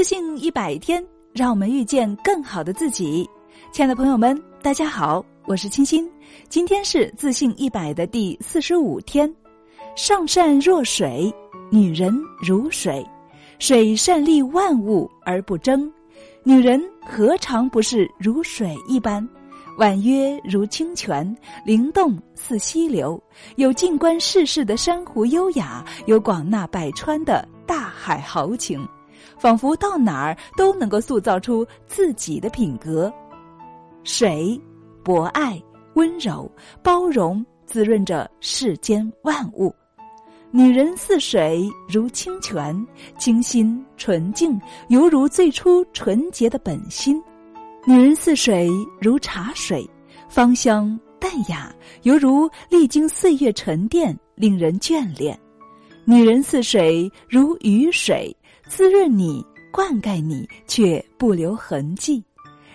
自信一百天，让我们遇见更好的自己。亲爱的朋友们，大家好，我是清新。今天是自信一百的第四十五天。上善若水，女人如水，水善利万物而不争。女人何尝不是如水一般？婉约如清泉，灵动似溪流，有静观世事的珊瑚优雅，有广纳百川的大海豪情，仿佛到哪儿都能够塑造出自己的品格。水，博爱、温柔、包容，滋润着世间万物。女人似水，如清泉，清新纯净，犹如最初纯洁的本心。女人似水，如茶水，芳香淡雅，犹如历经岁月沉淀，令人眷恋。女人似水，如雨水，滋润你，灌溉你，却不留痕迹。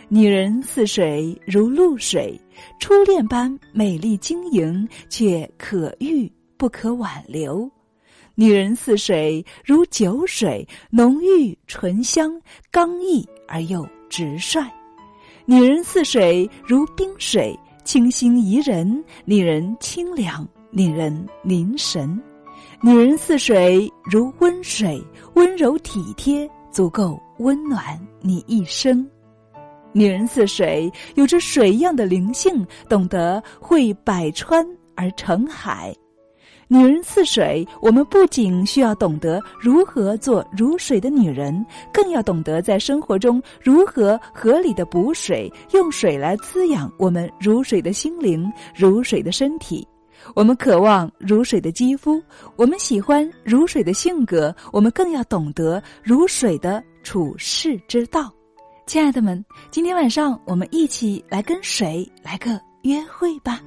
女人似水，如露水，初恋般美丽晶莹，却可遇不可挽留。女人似水，如酒水，浓郁醇香，刚毅而又直率。女人似水，如冰水，清新宜人，令人清凉，令人凝神。女人似水，如温水，温柔体贴，足够温暖你一生。女人似水，有着水一样的灵性，懂得会百川而成海。女人似水，我们不仅需要懂得如何做如水的女人，更要懂得在生活中如何合理的补水，用水来滋养我们如水的心灵、如水的身体。我们渴望如水的肌肤，我们喜欢如水的性格，我们更要懂得如水的处世之道。亲爱的们，今天晚上我们一起来跟水来个约会吧。